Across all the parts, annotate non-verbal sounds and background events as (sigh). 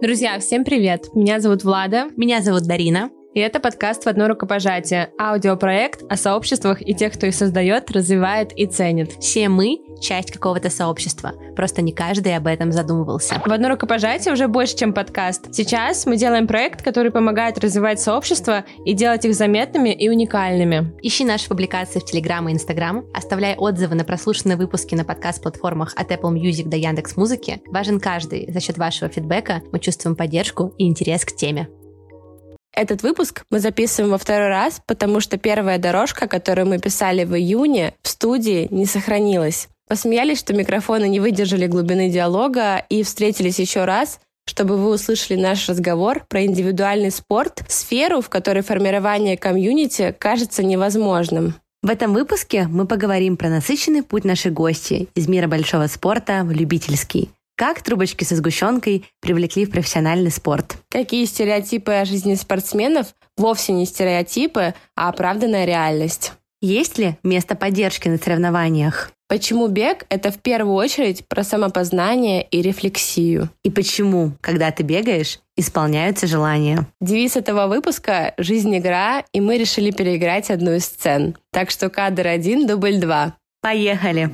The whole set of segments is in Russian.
Друзья, всем привет! Меня зовут Влада. Меня зовут Дарина. И это подкаст «В одно рукопожатие» – аудиопроект о сообществах и тех, кто их создает, развивает и ценит. Все мы – часть какого-то сообщества, просто не каждый об этом задумывался. «В одно рукопожатие» уже больше, чем подкаст. Сейчас мы делаем проект, который помогает развивать сообщества и делать их заметными и уникальными. Ищи наши публикации в Телеграм и Инстаграм, оставляй отзывы на прослушанные выпуски на подкаст-платформах от Apple Music до Яндекс Музыки. Важен каждый. За счет вашего фидбэка мы чувствуем поддержку и интерес к теме. Этот выпуск мы записываем во второй раз, потому что первая дорожка, которую мы писали в июне, в студии не сохранилась. Посмеялись, что микрофоны не выдержали глубины диалога и встретились еще раз, чтобы вы услышали наш разговор про индивидуальный спорт, сферу, в которой формирование комьюнити кажется невозможным. В этом выпуске мы поговорим про насыщенный путь нашей гости из мира большого спорта в любительский. Как трубочки со сгущенкой привлекли в профессиональный спорт? Какие стереотипы о жизни спортсменов вовсе не стереотипы, а оправданная реальность? Есть ли место поддержки на соревнованиях? Почему бег — это в первую очередь про самопознание и рефлексию? И почему, когда ты бегаешь, исполняются желания? Девиз этого выпуска — «Жизнь — игра», и мы решили переиграть одну из сцен. Так что кадр один, дубль два. Поехали!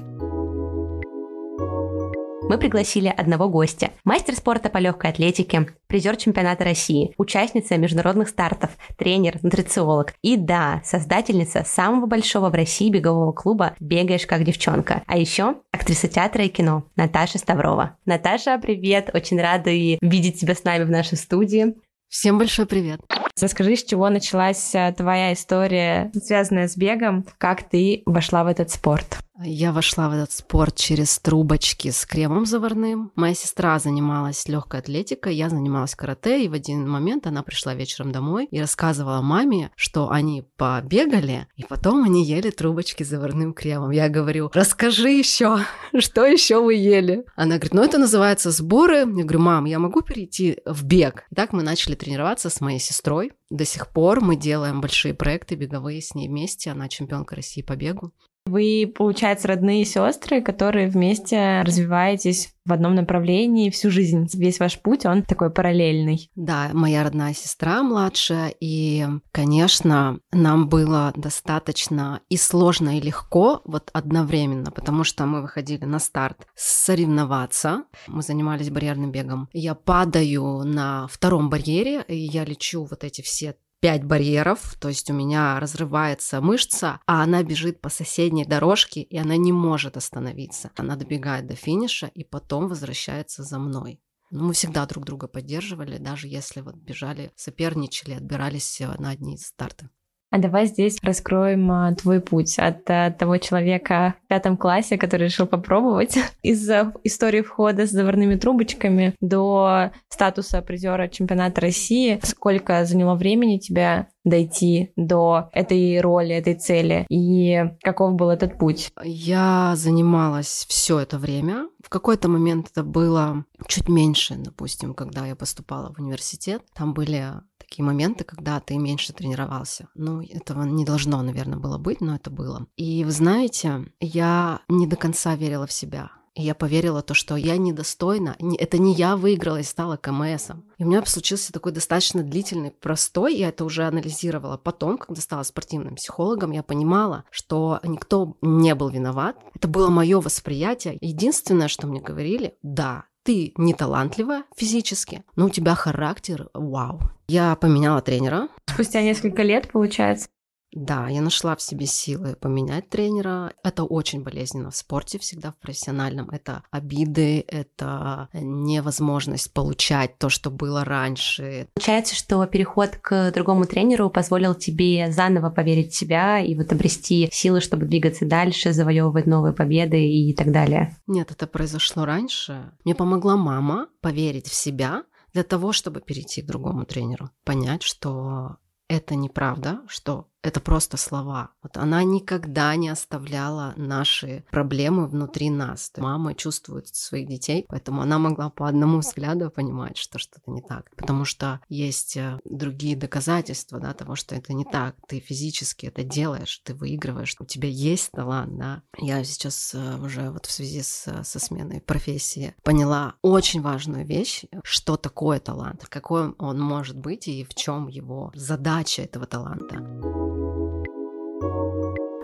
Мы пригласили одного гостя. Мастер спорта по легкой атлетике, призер чемпионата России, участница международных стартов, тренер, нутрициолог и, да, создательница самого большого в России бегового клуба «Бегаешь как девчонка». А еще актриса театра и кино Наташа Ставрова. Наташа, привет! Очень рада видеть тебя с нами в нашей студии. Всем большой привет. Расскажи, с чего началась э, твоя история, связанная с бегом, как ты вошла в этот спорт? Я вошла в этот спорт через трубочки с кремом заварным. Моя сестра занималась легкой атлетикой, я занималась карате, и в один момент она пришла вечером домой и рассказывала маме, что они побегали, и потом они ели трубочки с заварным кремом. Я говорю, расскажи еще, (laughs) что еще вы ели? Она говорит, ну это называется сборы. Я говорю, мам, я могу перейти в бег? И так мы начали тренироваться с моей сестрой. До сих пор мы делаем большие проекты беговые с ней вместе. Она чемпионка России по бегу. Вы, получается, родные сестры, которые вместе развиваетесь в одном направлении всю жизнь. Весь ваш путь, он такой параллельный. Да, моя родная сестра младшая, и, конечно, нам было достаточно и сложно, и легко вот одновременно, потому что мы выходили на старт соревноваться. Мы занимались барьерным бегом. Я падаю на втором барьере, и я лечу вот эти все пять барьеров, то есть у меня разрывается мышца, а она бежит по соседней дорожке, и она не может остановиться. Она добегает до финиша и потом возвращается за мной. Но мы всегда друг друга поддерживали, даже если вот бежали, соперничали, отбирались на одни старты. А давай здесь раскроем а, твой путь от а, того человека в пятом классе, который решил попробовать (laughs) из истории входа с заварными трубочками до статуса призера чемпионата России. Сколько заняло времени тебя дойти до этой роли, этой цели? И каков был этот путь? Я занималась все это время. В какой-то момент это было чуть меньше, допустим, когда я поступала в университет. Там были такие моменты, когда ты меньше тренировался. Ну, этого не должно, наверное, было быть, но это было. И вы знаете, я не до конца верила в себя. И я поверила то, что я недостойна. Это не я выиграла и стала КМСом. И у меня случился такой достаточно длительный простой. Я это уже анализировала потом, когда стала спортивным психологом. Я понимала, что никто не был виноват. Это было мое восприятие. Единственное, что мне говорили, да, ты не талантливая физически, но у тебя характер вау. Я поменяла тренера. Спустя несколько лет, получается? Да, я нашла в себе силы поменять тренера. Это очень болезненно в спорте всегда, в профессиональном. Это обиды, это невозможность получать то, что было раньше. Получается, что переход к другому тренеру позволил тебе заново поверить в себя и вот обрести силы, чтобы двигаться дальше, завоевывать новые победы и так далее. Нет, это произошло раньше. Мне помогла мама поверить в себя, для того, чтобы перейти к другому тренеру, понять, что это неправда, что это просто слова. Вот она никогда не оставляла наши проблемы внутри нас. Мама чувствует своих детей, поэтому она могла по одному взгляду понимать, что что-то не так. Потому что есть э, другие доказательства да, того, что это не так. Ты физически это делаешь, ты выигрываешь, у тебя есть талант. Да? Я сейчас э, уже вот в связи с, со сменой профессии поняла очень важную вещь, что такое талант, какой он может быть и в чем его задача этого таланта.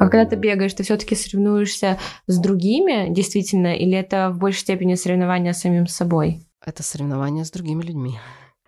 А когда ты бегаешь, ты все-таки соревнуешься с другими, действительно, или это в большей степени соревнование с самим собой? Это соревнование с другими людьми.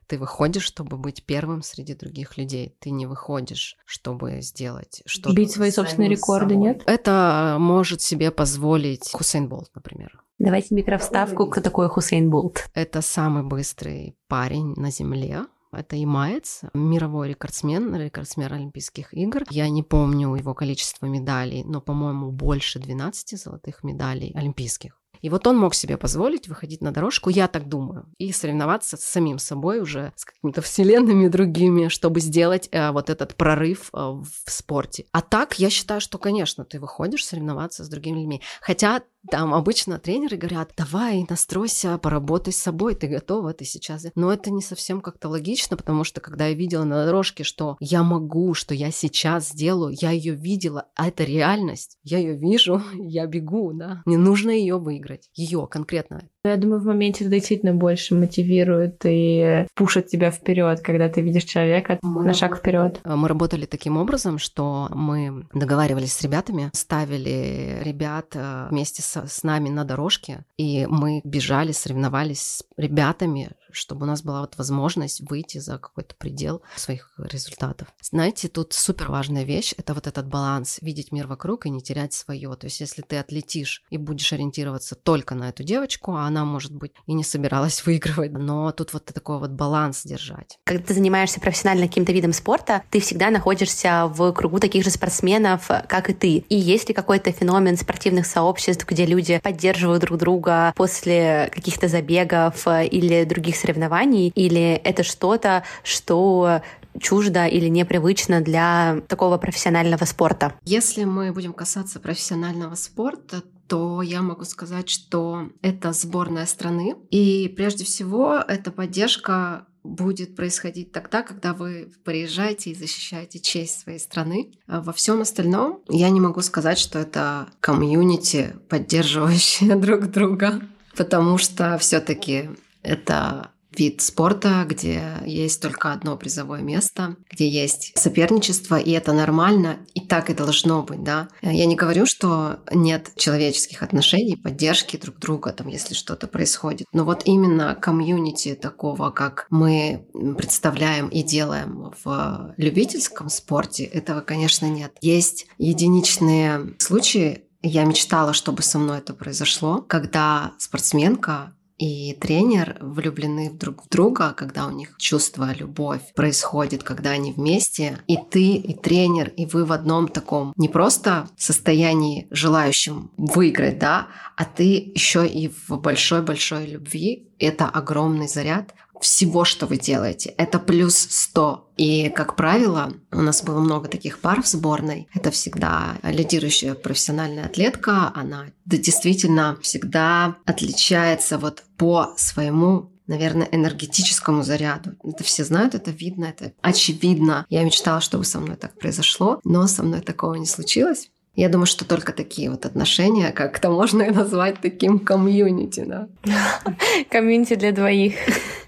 Ты выходишь, чтобы быть первым среди других людей. Ты не выходишь, чтобы сделать что-то. Бить свои собственные рекорды, собой. нет? Это может себе позволить Хусейн Болт, например. Давайте микровставку, кто такой Хусейн Болт. Это самый быстрый парень на Земле. Это Имаец, мировой рекордсмен, рекордсмен Олимпийских игр. Я не помню его количество медалей, но, по-моему, больше 12 золотых медалей олимпийских. И вот он мог себе позволить выходить на дорожку, я так думаю, и соревноваться с самим собой уже, с какими-то вселенными другими, чтобы сделать э, вот этот прорыв э, в спорте. А так, я считаю, что, конечно, ты выходишь соревноваться с другими людьми. Хотя там обычно тренеры говорят, давай, настройся, поработай с собой, ты готова, ты сейчас... Но это не совсем как-то логично, потому что когда я видела на дорожке, что я могу, что я сейчас сделаю, я ее видела, а это реальность, я ее вижу, (laughs) я бегу, да. Не нужно ее выиграть, ее конкретно. Я думаю, в моменте это действительно больше мотивирует и пушит тебя вперед, когда ты видишь человека мы на шаг вперед. Мы работали таким образом, что мы договаривались с ребятами, ставили ребят э, вместе с, с нами на дорожке, и мы бежали, соревновались с ребятами, чтобы у нас была вот возможность выйти за какой-то предел своих результатов. Знаете, тут супер важная вещь — это вот этот баланс, видеть мир вокруг и не терять свое. То есть если ты отлетишь и будешь ориентироваться только на эту девочку, а она, может быть, и не собиралась (laughs) выигрывать, но тут вот такой вот баланс держать. Когда ты занимаешься профессионально каким-то видом спорта, ты всегда находишься в кругу таких же спортсменов, как и ты. И есть ли какой-то феномен спортивных сообществ, где люди поддерживают друг друга после каких-то забегов или других соревнований, или это что-то, что чуждо или непривычно для такого профессионального спорта? Если мы будем касаться профессионального спорта, то я могу сказать, что это сборная страны. И прежде всего, эта поддержка будет происходить тогда, когда вы приезжаете и защищаете честь своей страны. А во всем остальном я не могу сказать, что это комьюнити, поддерживающее (laughs) друг друга, потому что все-таки это вид спорта, где есть только одно призовое место, где есть соперничество, и это нормально, и так и должно быть, да. Я не говорю, что нет человеческих отношений, поддержки друг друга, там, если что-то происходит, но вот именно комьюнити такого, как мы представляем и делаем в любительском спорте, этого, конечно, нет. Есть единичные случаи, я мечтала, чтобы со мной это произошло, когда спортсменка и тренер влюблены друг в друга, когда у них чувство, любовь происходит, когда они вместе, и ты, и тренер, и вы в одном таком не просто состоянии желающем выиграть, да, а ты еще и в большой-большой любви. Это огромный заряд всего, что вы делаете. Это плюс 100. И, как правило, у нас было много таких пар в сборной. Это всегда лидирующая профессиональная атлетка. Она действительно всегда отличается вот по своему наверное, энергетическому заряду. Это все знают, это видно, это очевидно. Я мечтала, чтобы со мной так произошло, но со мной такого не случилось. Я думаю, что только такие вот отношения, как это можно назвать таким комьюнити, да. (laughs) Комьюнити для двоих.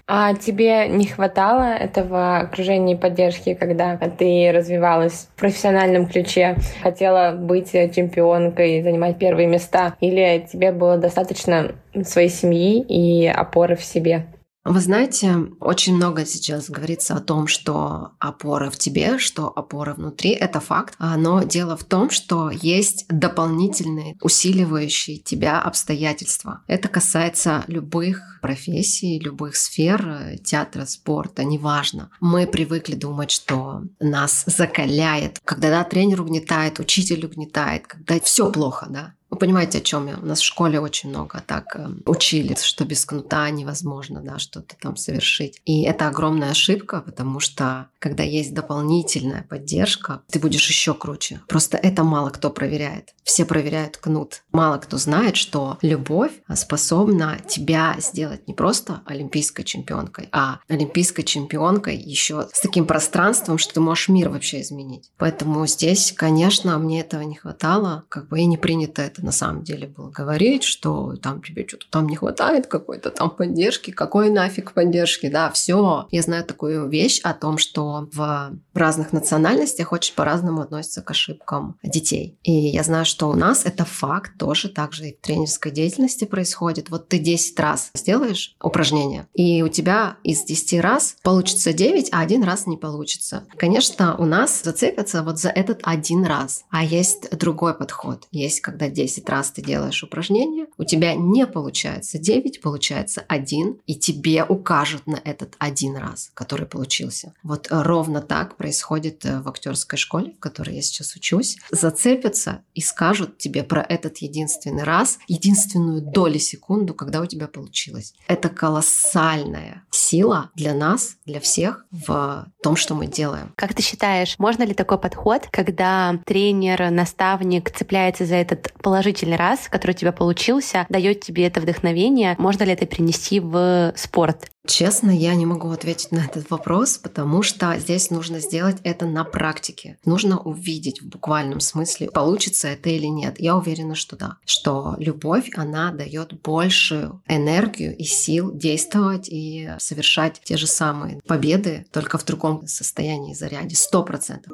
А тебе не хватало этого окружения и поддержки, когда ты развивалась в профессиональном ключе, хотела быть чемпионкой, занимать первые места, или тебе было достаточно своей семьи и опоры в себе? Вы знаете, очень много сейчас говорится о том, что опора в тебе, что опора внутри — это факт. Но дело в том, что есть дополнительные усиливающие тебя обстоятельства. Это касается любых профессий, любых сфер, театра, спорта, неважно. Мы привыкли думать, что нас закаляет, когда да, тренер угнетает, учитель угнетает, когда все плохо, да, Вы понимаете, о чем я? У нас в школе очень много так э, учили, что без кнута невозможно да, что-то там совершить. И это огромная ошибка, потому что когда есть дополнительная поддержка, ты будешь еще круче. Просто это мало кто проверяет. Все проверяют кнут. Мало кто знает, что любовь способна тебя сделать не просто олимпийской чемпионкой, а олимпийской чемпионкой еще с таким пространством, что ты можешь мир вообще изменить. Поэтому здесь, конечно, мне этого не хватало. Как бы и не принято это на самом деле было говорить, что там тебе что-то там не хватает какой-то там поддержки. Какой нафиг поддержки? Да, все. Я знаю такую вещь о том, что в разных национальностях очень по-разному относятся к ошибкам детей. И я знаю, что у нас это факт тоже так же и в тренерской деятельности происходит. Вот ты 10 раз сделаешь упражнение, и у тебя из 10 раз получится 9, а один раз не получится. Конечно, у нас зацепятся вот за этот один раз. А есть другой подход. Есть, когда 10 раз ты делаешь упражнение, у тебя не получается 9, получается 1, и тебе укажут на этот один раз, который получился. Вот ровно так происходит э, в актерской школе, в которой я сейчас учусь. Зацепятся и скажут тебе про этот единственный раз, единственную долю секунду, когда у тебя получилось. Это колоссальная сила для нас, для всех в том, что мы делаем. Как ты считаешь, можно ли такой подход, когда тренер, наставник цепляется за этот положительный раз, который у тебя получился, дает тебе это вдохновение, можно ли это принести в спорт? Честно, я не могу ответить на этот вопрос, потому что здесь нужно сделать это на практике. Нужно увидеть в буквальном смысле, получится это или нет. Я уверена, что да. Что любовь, она дает большую энергию и сил действовать и совершать те же самые победы, только в другом состоянии заряде. Сто процентов.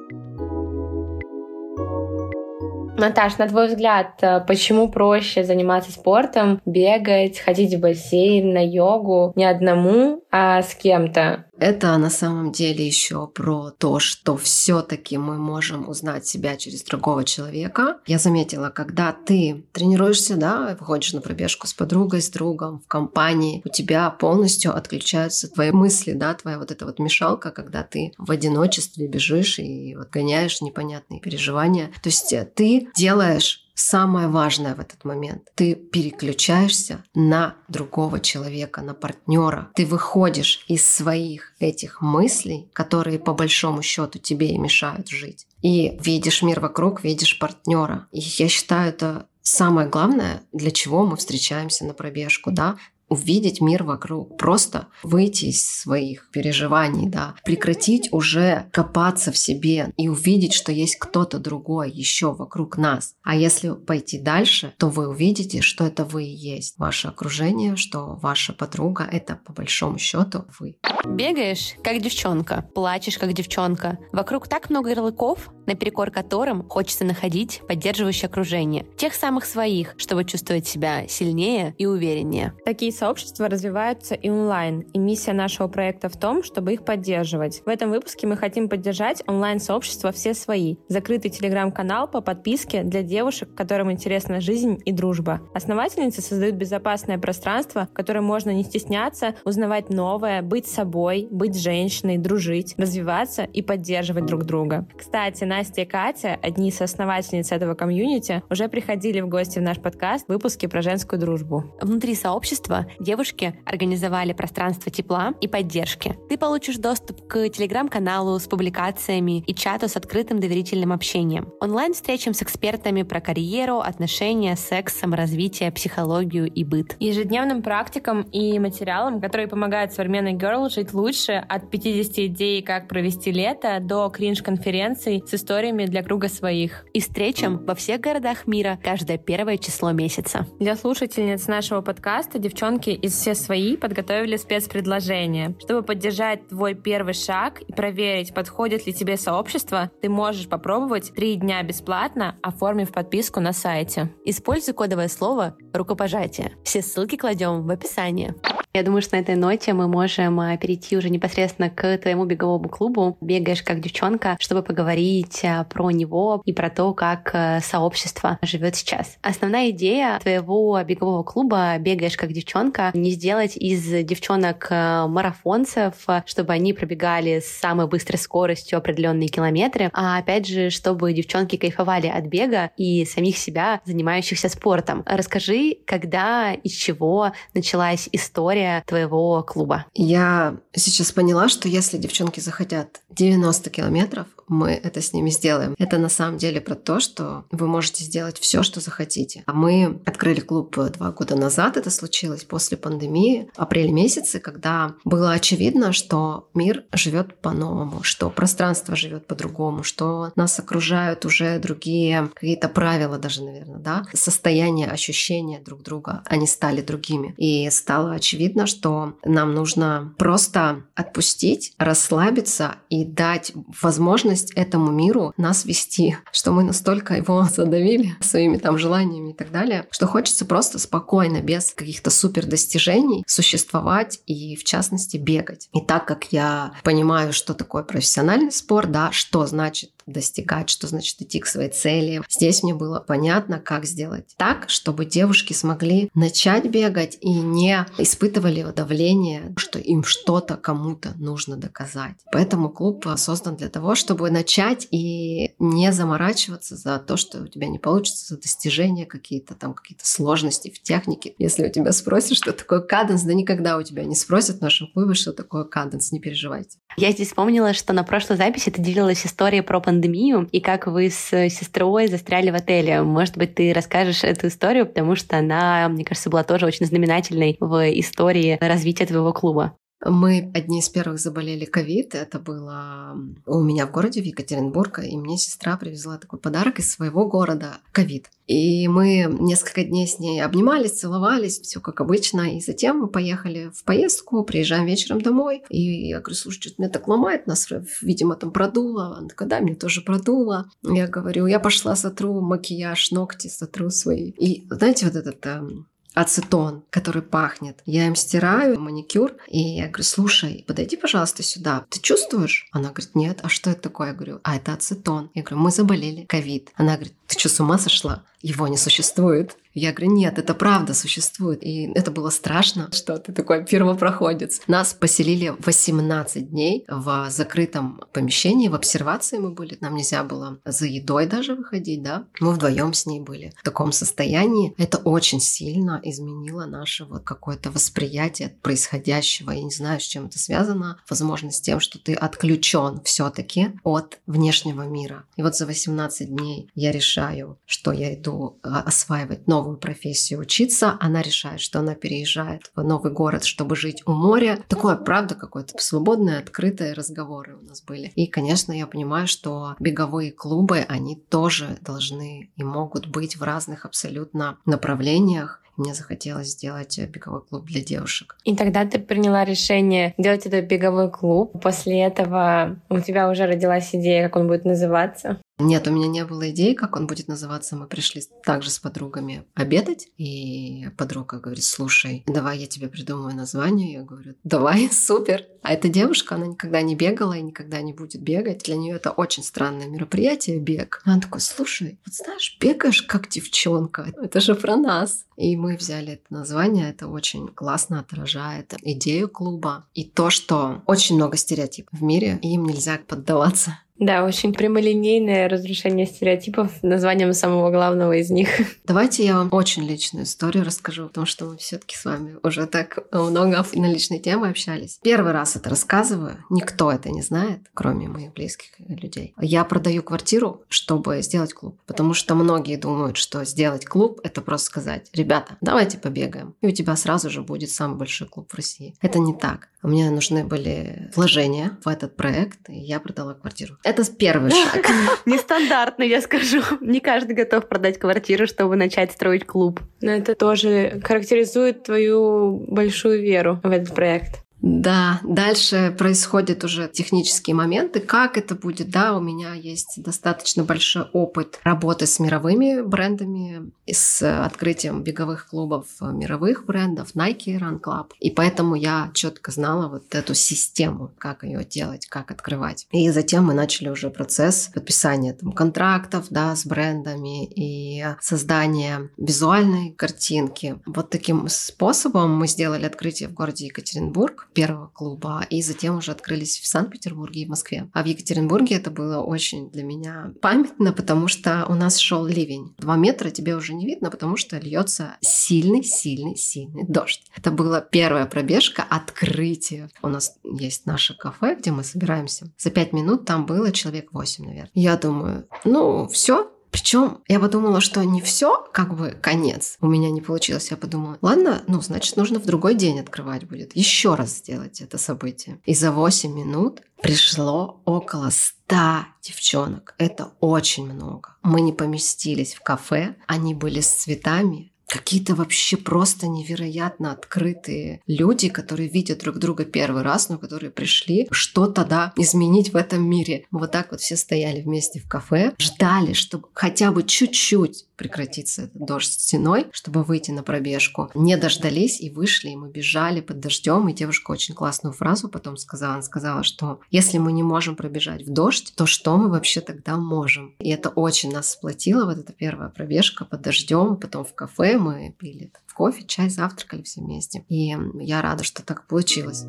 Наташ, на твой взгляд, э, почему проще заниматься спортом, бегать, ходить в бассейн, на йогу не одному, а с кем-то? Это на самом деле еще про то, что все-таки мы можем узнать себя через другого человека. Я заметила, когда ты тренируешься, да, выходишь на пробежку с подругой, с другом, в компании, у тебя полностью отключаются твои мысли, да, твоя вот эта вот мешалка, когда ты в одиночестве бежишь и вот гоняешь непонятные переживания. То есть э, ты делаешь самое важное в этот момент. Ты переключаешься на другого человека, на партнера. Ты выходишь из своих этих мыслей, которые по большому счету тебе и мешают жить. И видишь мир вокруг, видишь партнера. И я считаю, это самое главное, для чего мы встречаемся на пробежку, да, увидеть мир вокруг, просто выйти из своих переживаний, да, прекратить уже копаться в себе и увидеть, что есть кто-то другой еще вокруг нас. А если пойти дальше, то вы увидите, что это вы и есть. Ваше окружение, что ваша подруга — это по большому счету вы. Бегаешь, как девчонка, плачешь, как девчонка. Вокруг так много ярлыков, наперекор которым хочется находить поддерживающее окружение. Тех самых своих, чтобы чувствовать себя сильнее и увереннее. Такие сообщества развиваются и онлайн, и миссия нашего проекта в том, чтобы их поддерживать. В этом выпуске мы хотим поддержать онлайн-сообщества «Все свои», закрытый телеграм-канал по подписке для девушек, которым интересна жизнь и дружба. Основательницы создают безопасное пространство, в котором можно не стесняться, узнавать новое, быть собой, быть женщиной, дружить, развиваться и поддерживать друг друга. Кстати, Настя и Катя, одни из основательниц этого комьюнити, уже приходили в гости в наш подкаст в выпуске про женскую дружбу. Внутри сообщества девушки организовали пространство тепла и поддержки. Ты получишь доступ к телеграм-каналу с публикациями и чату с открытым доверительным общением. Онлайн-встречам с экспертами про карьеру, отношения, секс, саморазвитие, психологию и быт. Ежедневным практикам и материалам, которые помогают современной girl жить лучше, от 50 идей, как провести лето, до кринж-конференций с историями для круга своих. И встречам во всех городах мира каждое первое число месяца. Для слушательниц нашего подкаста девчонки из «Все свои» подготовили спецпредложение. Чтобы поддержать твой первый шаг и проверить, подходит ли тебе сообщество, ты можешь попробовать три дня бесплатно, оформив подписку на сайте. Используй кодовое слово «рукопожатие». Все ссылки кладем в описании. Я думаю, что на этой ноте мы можем а, перейти уже непосредственно к твоему беговому клубу «Бегаешь как девчонка», чтобы поговорить а, про него и про то, как а, сообщество живет сейчас. Основная идея твоего бегового клуба «Бегаешь как девчонка» не сделать из девчонок марафонцев, чтобы они пробегали с самой быстрой скоростью определенные километры, а опять же, чтобы девчонки кайфовали от бега и самих себя, занимающихся спортом. Расскажи, когда, из чего началась история история твоего клуба? Я сейчас поняла, что если девчонки захотят 90 километров, мы это с ними сделаем. Это на самом деле про то, что вы можете сделать все, что захотите. А мы открыли клуб два года назад. Это случилось после пандемии, в апреле месяце, когда было очевидно, что мир живет по-новому, что пространство живет по-другому, что нас окружают уже другие какие-то правила даже, наверное, да, состояние, ощущения друг друга, они стали другими. И стало очевидно, что нам нужно просто отпустить, расслабиться и дать возможность возможность этому миру нас вести, что мы настолько его (laughs) задавили своими там желаниями и так далее, что хочется просто спокойно, без каких-то супер достижений существовать и, в частности, бегать. И так как я понимаю, что такое профессиональный спорт, да, что значит достигать, что значит идти к своей цели. Здесь мне было понятно, как сделать так, чтобы девушки смогли начать бегать и не испытывали давление, что им что-то кому-то нужно доказать. Поэтому клуб создан для того, чтобы начать и не заморачиваться за то, что у тебя не получится, за достижения какие-то там, какие-то сложности в технике. Если у тебя спросят, что такое каденс, да никогда у тебя не спросят в нашем клубе, что такое каденс, не переживайте. Я здесь вспомнила, что на прошлой записи ты делилась историей про пандемию и как вы с сестрой застряли в отеле. Может быть, ты расскажешь эту историю, потому что она, мне кажется, была тоже очень знаменательной в истории развития твоего клуба. Мы одни из первых заболели ковид. Это было у меня в городе, в Екатеринбурге. И мне сестра привезла такой подарок из своего города – ковид. И мы несколько дней с ней обнимались, целовались, все как обычно. И затем мы поехали в поездку, приезжаем вечером домой. И я говорю, слушай, что-то меня так ломает, нас, видимо, там продуло. Она такая, да, мне тоже продуло. Я говорю, я пошла сотру макияж, ногти сотру свои. И знаете, вот этот эм, ацетон, который пахнет. Я им стираю маникюр, и я говорю, слушай, подойди, пожалуйста, сюда. Ты чувствуешь? Она говорит, нет. А что это такое? Я говорю, а это ацетон. Я говорю, мы заболели ковид. Она говорит, ты что, с ума сошла? Его не существует. Я говорю, нет, это правда существует. И это было страшно, что ты такой первопроходец. Нас поселили 18 дней в закрытом помещении, в обсервации мы были. Нам нельзя было за едой даже выходить, да. Мы вдвоем с ней были в таком состоянии. Это очень сильно изменило наше вот какое-то восприятие происходящего. Я не знаю, с чем это связано. Возможно, с тем, что ты отключен все-таки от внешнего мира. И вот за 18 дней я решаю, что я иду а, осваивать новую профессию учиться, она решает, что она переезжает в новый город, чтобы жить у моря. Такое, правда, какое-то свободное, открытые разговоры у нас были. И, конечно, я понимаю, что беговые клубы, они тоже должны и могут быть в разных абсолютно направлениях. Мне захотелось сделать беговой клуб для девушек. И тогда ты приняла решение делать этот беговой клуб. После этого у тебя уже родилась идея, как он будет называться. Нет, у меня не было идеи, как он будет называться. Мы пришли также с подругами обедать, и подруга говорит, слушай, давай я тебе придумаю название. Я говорю, давай, (laughs) супер. А эта девушка, она никогда не бегала и никогда не будет бегать. Для нее это очень странное мероприятие, бег. Она такой, слушай, вот знаешь, бегаешь как девчонка. Это же про нас. И мы взяли это название. Это очень классно отражает идею клуба и то, что очень много стереотипов в мире, и им нельзя поддаваться. Да, очень прямолинейное разрушение стереотипов названием самого главного из них. (laughs) Давайте я вам очень личную историю расскажу, потому что мы все-таки с вами уже так много на личной темы общались. Первый раз это рассказываю, никто это не знает, кроме моих близких людей. Я продаю квартиру, чтобы сделать клуб, потому что многие думают, что сделать клуб — это просто сказать, ребята, давайте побегаем, и у тебя сразу же будет самый большой клуб в России. Это не так. Мне нужны были вложения в этот проект, и я продала квартиру. Это первый шаг. (laughs) Нестандартно, я скажу. Не каждый готов продать квартиру, чтобы начать строить клуб. Но это тоже характеризует твою большую веру в этот проект. Да, дальше происходят уже технические моменты, как это будет. Да, у меня есть достаточно большой опыт работы с мировыми брендами, с открытием беговых клубов мировых брендов, Nike Run Club. И поэтому я четко знала вот эту систему, как ее делать, как открывать. И затем мы начали уже процесс подписания там, контрактов да, с брендами и создания визуальной картинки. Вот таким способом мы сделали открытие в городе Екатеринбург первого клуба, и затем уже открылись в Санкт-Петербурге и в Москве. А в Екатеринбурге это было очень для меня памятно, потому что у нас шел ливень. Два метра тебе уже не видно, потому что льется сильный, сильный, сильный дождь. Это была первая пробежка, открытие. У нас есть наше кафе, где мы собираемся. За пять минут там было человек восемь, наверное. Я думаю, ну, все, причем я подумала, что не все как бы конец у меня не получилось. Я подумала, ладно, ну, значит, нужно в другой день открывать будет. Еще раз сделать это событие. И за 8 минут пришло около 100 девчонок. Это очень много. Мы не поместились в кафе. Они были с цветами, какие-то вообще просто невероятно открытые люди, которые видят друг друга первый раз, но которые пришли что-то, да, изменить в этом мире. Мы вот так вот все стояли вместе в кафе, ждали, чтобы хотя бы чуть-чуть прекратиться этот дождь стеной, чтобы выйти на пробежку. Не дождались и вышли, и мы бежали под дождем, и девушка очень классную фразу потом сказала. Она сказала, что если мы не можем пробежать в дождь, то что мы вообще тогда можем? И это очень нас сплотило, вот эта первая пробежка под дождем, потом в кафе мы пили кофе, чай, завтракали все вместе. И я рада, что так получилось.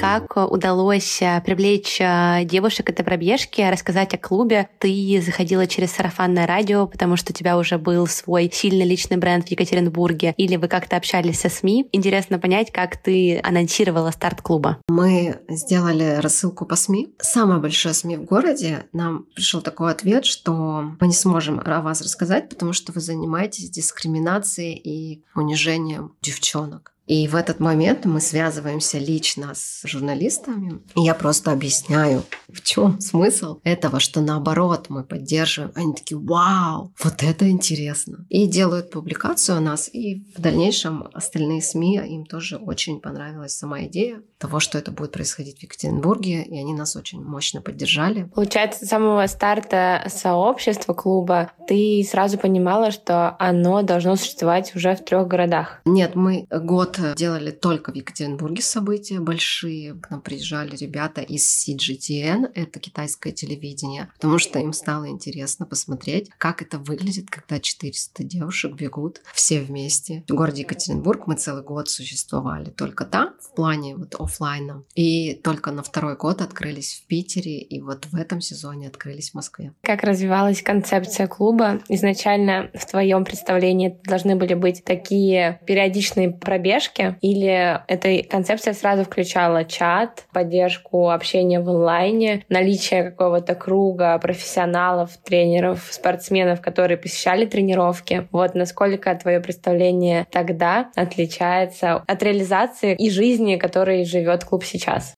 Как удалось э, привлечь э, девушек этой пробежке, рассказать о клубе? Ты заходила через сарафанное радио, потому что у тебя уже был свой сильный личный бренд в Екатеринбурге, или вы как-то общались со СМИ? Интересно понять, как ты анонсировала старт клуба. Мы сделали рассылку по СМИ. Самое большое СМИ в городе. Нам пришел такой ответ, что мы не сможем о вас рассказать, потому что вы занимаетесь дискриминацией и унижением девчонок. И в этот момент мы связываемся лично с журналистами. И я просто объясняю, в чем смысл этого, что наоборот мы поддерживаем. Они такие, вау, вот это интересно. И делают публикацию о нас. И в дальнейшем остальные СМИ, им тоже очень понравилась сама идея того, что это будет происходить в Екатеринбурге. И они нас очень мощно поддержали. Получается, с самого старта сообщества клуба ты сразу понимала, что оно должно существовать уже в трех городах? Нет, мы год делали только в Екатеринбурге события большие. К нам приезжали ребята из CGTN, это китайское телевидение, потому что им стало интересно посмотреть, как это выглядит, когда 400 девушек бегут все вместе. В городе Екатеринбург мы целый год существовали только там, в плане вот офлайна. И только на второй год открылись в Питере, и вот в этом сезоне открылись в Москве. Как развивалась концепция клуба? Изначально в твоем представлении должны были быть такие периодичные пробежки? Или эта концепция сразу включала чат, поддержку общения в онлайне, наличие какого-то круга профессионалов, тренеров, спортсменов, которые посещали тренировки? Вот насколько твое представление тогда отличается от реализации и жизни, которой живет клуб сейчас?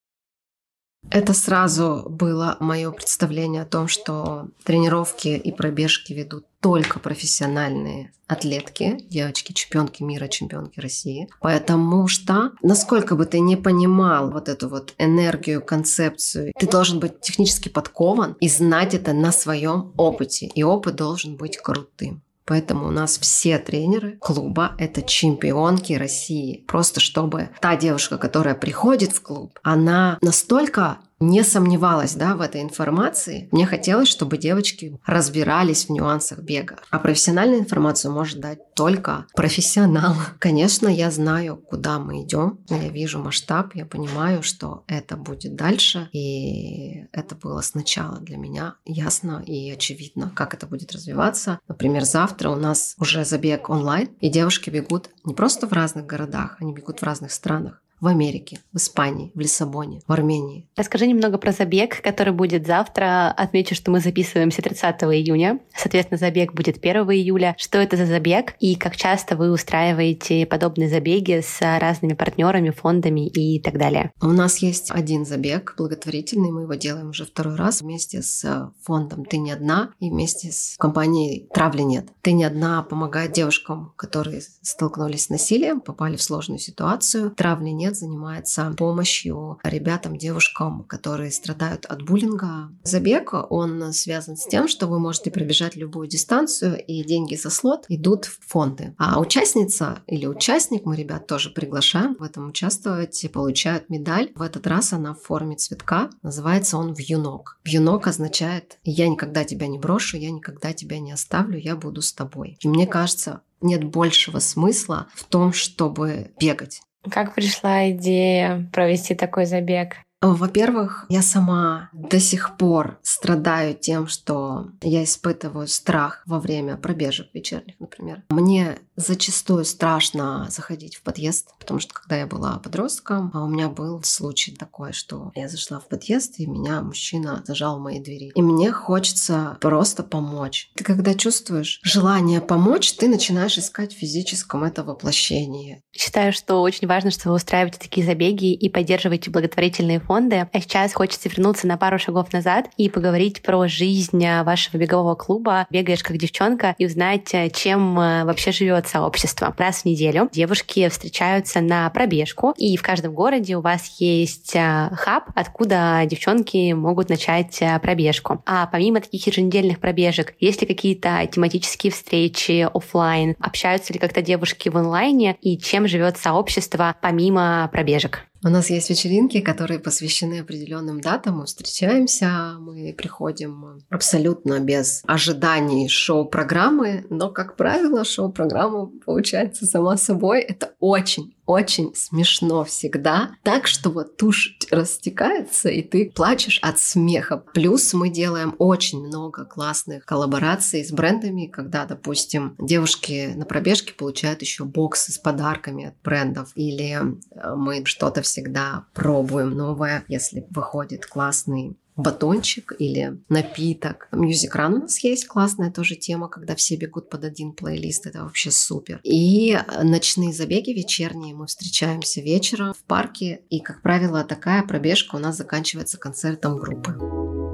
Это сразу было мое представление о том, что тренировки и пробежки ведут только профессиональные атлетки, девочки, чемпионки мира, чемпионки России. Потому что, насколько бы ты не понимал вот эту вот энергию, концепцию, ты должен быть технически подкован и знать это на своем опыте. И опыт должен быть крутым. Поэтому у нас все тренеры клуба — это чемпионки России. Просто чтобы та девушка, которая приходит в клуб, она настолько не сомневалась да, в этой информации. Мне хотелось, чтобы девочки разбирались в нюансах бега. А профессиональную информацию может дать только профессионал. (laughs) Конечно, я знаю, куда мы идем. Я вижу масштаб, я понимаю, что это будет дальше. И это было сначала для меня ясно и очевидно, как это будет развиваться. Например, завтра у нас уже забег онлайн, и девушки бегут не просто в разных городах, они бегут в разных странах в Америке, в Испании, в Лиссабоне, в Армении. Расскажи немного про забег, который будет завтра. Отмечу, что мы записываемся 30 июня. Соответственно, забег будет 1 июля. Что это за забег и как часто вы устраиваете подобные забеги с разными партнерами, фондами и так далее? У нас есть один забег благотворительный. Мы его делаем уже второй раз вместе с фондом «Ты не одна» и вместе с компанией «Травли нет». «Ты не одна» помогает девушкам, которые столкнулись с насилием, попали в сложную ситуацию. «Травли нет» занимается помощью ребятам, девушкам, которые страдают от буллинга. Забег, он связан с тем, что вы можете пробежать любую дистанцию, и деньги за слот идут в фонды. А участница или участник, мы ребят тоже приглашаем в этом участвовать, получают медаль. В этот раз она в форме цветка. Называется он «Вьюнок». «Вьюнок» означает «Я никогда тебя не брошу, я никогда тебя не оставлю, я буду с тобой». И мне кажется, нет большего смысла в том, чтобы бегать. Как пришла идея провести такой забег? Во-первых, я сама до сих пор страдаю тем, что я испытываю страх во время пробежек вечерних, например. Мне зачастую страшно заходить в подъезд, потому что когда я была подростком, а у меня был случай такой, что я зашла в подъезд, и меня мужчина зажал в мои двери. И мне хочется просто помочь. Ты когда чувствуешь желание помочь, ты начинаешь искать в физическом это воплощение. Считаю, что очень важно, что вы устраиваете такие забеги и поддерживаете благотворительные фонды. А сейчас хочется вернуться на пару шагов назад и поговорить про жизнь вашего бегового клуба. Бегаешь как девчонка и узнать, чем э, вообще живет сообщество. Раз в неделю девушки встречаются на пробежку, и в каждом городе у вас есть э, хаб, откуда девчонки могут начать э, пробежку. А помимо таких еженедельных пробежек, есть ли какие-то тематические встречи офлайн? Общаются ли как-то девушки в онлайне? И чем живет сообщество помимо пробежек? У нас есть вечеринки, которые посвящены определенным датам. Мы встречаемся, мы приходим абсолютно без ожиданий шоу-программы, но, как правило, шоу-программа получается сама собой. Это очень очень смешно всегда, так что вот тушь растекается, и ты плачешь от смеха. Плюс мы делаем очень много классных коллабораций с брендами, когда, допустим, девушки на пробежке получают еще боксы с подарками от брендов, или э, мы что-то всегда пробуем новое, если выходит классный батончик или напиток. Music Run у нас есть классная тоже тема, когда все бегут под один плейлист. Это вообще супер. И ночные забеги вечерние. Мы встречаемся вечером в парке. И, как правило, такая пробежка у нас заканчивается концертом группы.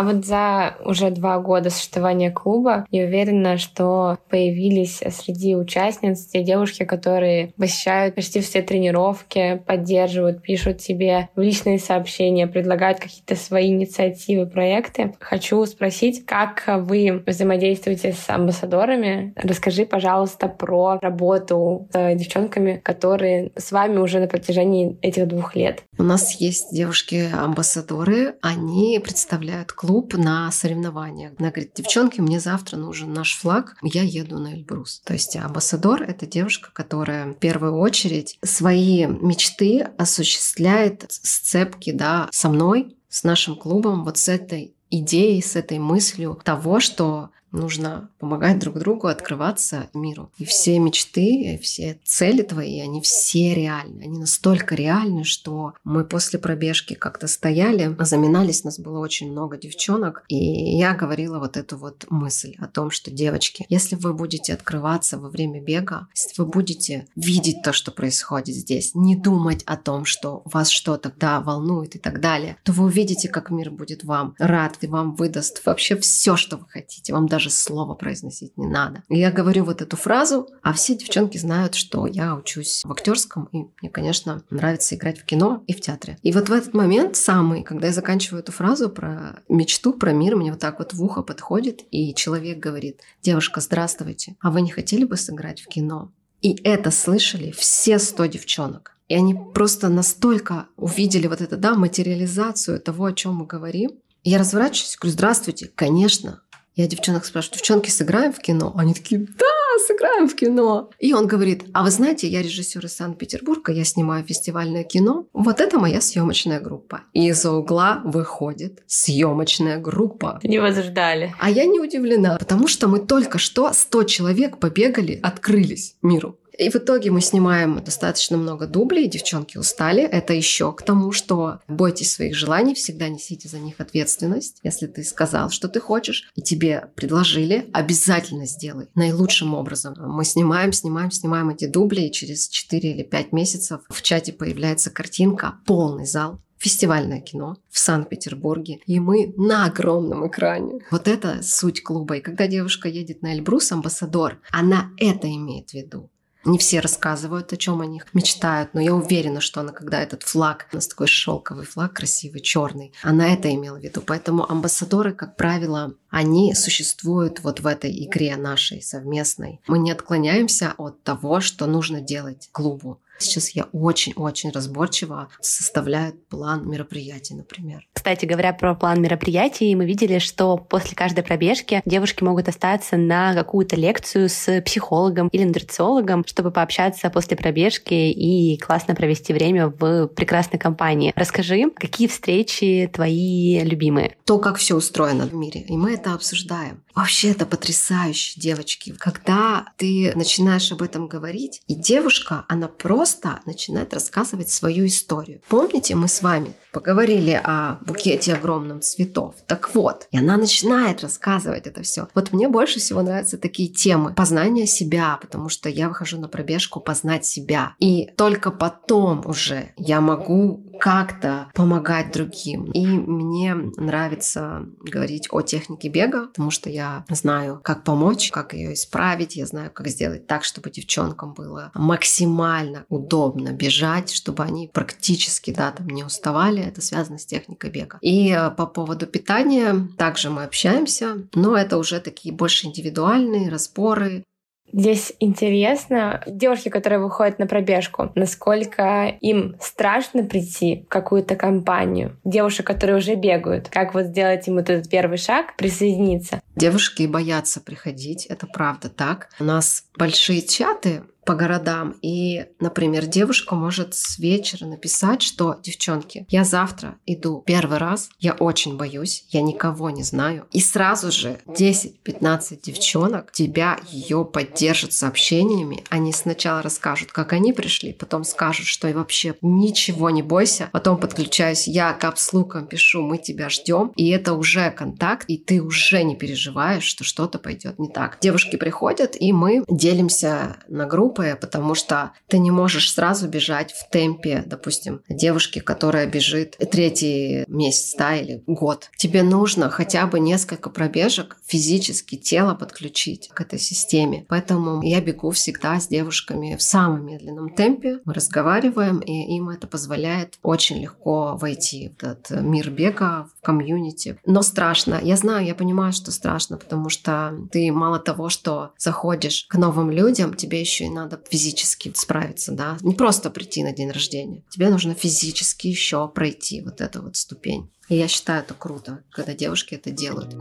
А вот за уже два года существования клуба я уверена, что появились среди участниц те девушки, которые посещают почти все тренировки, поддерживают, пишут тебе в личные сообщения, предлагают какие-то свои инициативы, проекты. Хочу спросить, как вы взаимодействуете с амбассадорами? Расскажи, пожалуйста, про работу с девчонками, которые с вами уже на протяжении этих двух лет. У нас есть девушки-амбассадоры, они представляют клуб клуб на соревнованиях. Она говорит, девчонки, мне завтра нужен наш флаг, я еду на Эльбрус. То есть амбассадор — это девушка, которая в первую очередь свои мечты осуществляет сцепки да, со мной, с нашим клубом, вот с этой идеей, с этой мыслью того, что Нужно помогать друг другу открываться миру. И все мечты, все цели твои, они все реальны. Они настолько реальны, что мы после пробежки как-то стояли, заминались, нас было очень много девчонок. И я говорила вот эту вот мысль о том, что, девочки, если вы будете открываться во время бега, если вы будете видеть то, что происходит здесь, не думать о том, что вас что-то да, волнует и так далее, то вы увидите, как мир будет вам рад и вам выдаст вообще все, что вы хотите. Вам даже даже слово произносить не надо. я говорю вот эту фразу, а все девчонки знают, что я учусь в актерском, и мне, конечно, нравится играть в кино и в театре. И вот в этот момент самый, когда я заканчиваю эту фразу про мечту, про мир, мне вот так вот в ухо подходит, и человек говорит, девушка, здравствуйте, а вы не хотели бы сыграть в кино? И это слышали все сто девчонок. И они просто настолько увидели вот это, да, материализацию того, о чем мы говорим. И я разворачиваюсь, говорю, здравствуйте, конечно, я девчонок спрашиваю, девчонки, сыграем в кино? Они такие, да, сыграем в кино. И он говорит, а вы знаете, я режиссер из Санкт-Петербурга, я снимаю фестивальное кино. Вот это моя съемочная группа. И из-за угла выходит съемочная группа. Не возждали. А я не удивлена, потому что мы только что 100 человек побегали, открылись миру. И в итоге мы снимаем достаточно много дублей, девчонки устали. Это еще к тому, что бойтесь своих желаний, всегда несите за них ответственность. Если ты сказал, что ты хочешь, и тебе предложили, обязательно сделай наилучшим образом. Мы снимаем, снимаем, снимаем эти дубли, и через 4 или 5 месяцев в чате появляется картинка, полный зал, фестивальное кино в Санкт-Петербурге, и мы на огромном экране. Вот это суть клуба. И когда девушка едет на Эльбрус, амбассадор, она это имеет в виду. Не все рассказывают, о чем они мечтают, но я уверена, что она, когда этот флаг, у нас такой шелковый флаг, красивый, черный, она это имела в виду. Поэтому амбассадоры, как правило, они существуют вот в этой игре нашей совместной. Мы не отклоняемся от того, что нужно делать клубу. Сейчас я очень-очень разборчиво составляю план мероприятий, например. Кстати говоря, про план мероприятий, мы видели, что после каждой пробежки девушки могут остаться на какую-то лекцию с психологом или нутрициологом, чтобы пообщаться после пробежки и классно провести время в прекрасной компании. Расскажи, какие встречи твои любимые? То, как все устроено в мире. И мы это обсуждаем. Вообще это потрясающе, девочки. Когда ты начинаешь об этом говорить, и девушка, она просто начинает рассказывать свою историю. Помните, мы с вами поговорили о букете огромном цветов. Так вот, и она начинает рассказывать это все. Вот мне больше всего нравятся такие темы познания себя, потому что я выхожу на пробежку познать себя. И только потом уже я могу как-то помогать другим. И мне нравится говорить о технике бега, потому что я знаю, как помочь, как ее исправить, я знаю, как сделать так, чтобы девчонкам было максимально удобно бежать, чтобы они практически да, там не уставали. Это связано с техникой бега. И э, по поводу питания также мы общаемся, но это уже такие больше индивидуальные разборы, Здесь интересно, девушки, которые выходят на пробежку, насколько им страшно прийти в какую-то компанию. Девушек, которые уже бегают, как вот сделать им этот первый шаг, присоединиться. Девушки боятся приходить, это правда так. У нас большие чаты по городам. И, например, девушка может с вечера написать, что, девчонки, я завтра иду первый раз, я очень боюсь, я никого не знаю. И сразу же 10-15 девчонок тебя ее поддержат сообщениями. Они сначала расскажут, как они пришли, потом скажут, что и вообще ничего не бойся. Потом подключаюсь я капслуком пишу, мы тебя ждем. И это уже контакт, и ты уже не переживаешь, что что-то пойдет не так. Девушки приходят, и мы делимся на группы глупое, потому что ты не можешь сразу бежать в темпе, допустим, девушки, которая бежит третий месяц, да, или год. Тебе нужно хотя бы несколько пробежек физически тело подключить к этой системе. Поэтому я бегу всегда с девушками в самом медленном темпе. Мы разговариваем, и им это позволяет очень легко войти в этот мир бега, комьюнити. Но страшно. Я знаю, я понимаю, что страшно, потому что ты мало того, что заходишь к новым людям, тебе еще и надо физически справиться, да, не просто прийти на день рождения. Тебе нужно физически еще пройти вот эту вот ступень. И я считаю это круто, когда девушки это делают.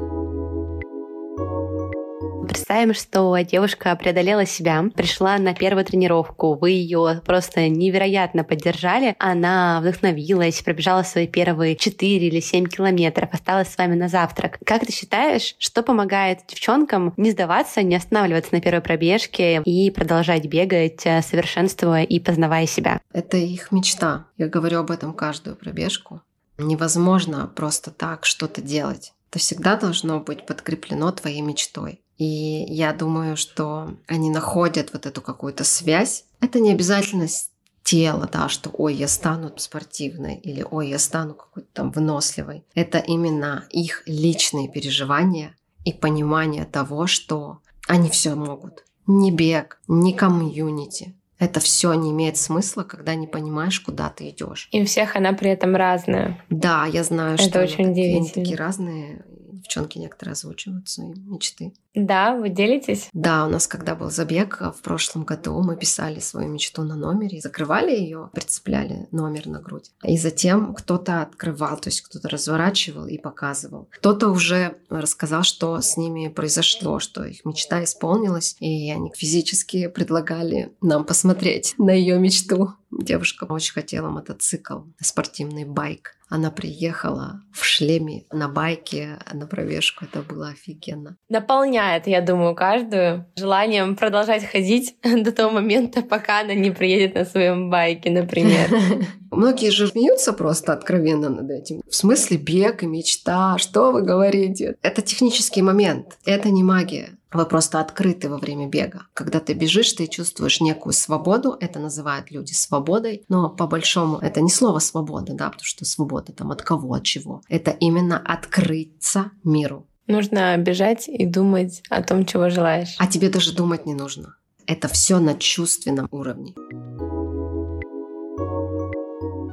Представим, что девушка преодолела себя, пришла на первую тренировку, вы ее просто невероятно поддержали, она вдохновилась, пробежала свои первые 4 или 7 километров, осталась с вами на завтрак. Как ты считаешь, что помогает девчонкам не сдаваться, не останавливаться на первой пробежке и продолжать бегать, э, совершенствуя и познавая себя? Это их мечта. Я говорю об этом каждую пробежку. Невозможно просто так что-то делать. Это всегда должно быть подкреплено твоей мечтой. И я думаю, что они находят вот эту какую-то связь. Это не обязательно тело, да, что ой, я стану спортивной или ой, я стану какой-то там выносливой. Это именно их личные переживания и понимание того, что они все могут. Ни бег, ни комьюнити. Это все не имеет смысла, когда не понимаешь, куда ты идешь. И у всех она при этом разная. Да, я знаю, Это что очень они, удивительно. они такие разные девчонки некоторые озвучивают свои мечты. Да, вы делитесь? Да, у нас когда был забег в прошлом году, мы писали свою мечту на номере, закрывали ее, прицепляли номер на грудь. И затем кто-то открывал, то есть кто-то разворачивал и показывал. Кто-то уже рассказал, что с ними произошло, что их мечта исполнилась, и они физически предлагали нам посмотреть на ее мечту. Девушка очень хотела мотоцикл, спортивный байк. Она приехала в шлеме на байке на пробежку. Это было офигенно. Наполняет я думаю, каждую желанием продолжать ходить (laughs) до того момента, пока она не приедет на своем байке, например. (laughs) Многие же смеются просто откровенно над этим. В смысле бег и мечта? Что вы говорите? Это технический момент, это не магия. Вы просто открыты во время бега. Когда ты бежишь, ты чувствуешь некую свободу. Это называют люди свободой. Но по большому это не слово свобода, да, потому что свобода там от кого, от чего. Это именно открыться миру. Нужно бежать и думать о том, чего желаешь. А тебе даже думать не нужно. Это все на чувственном уровне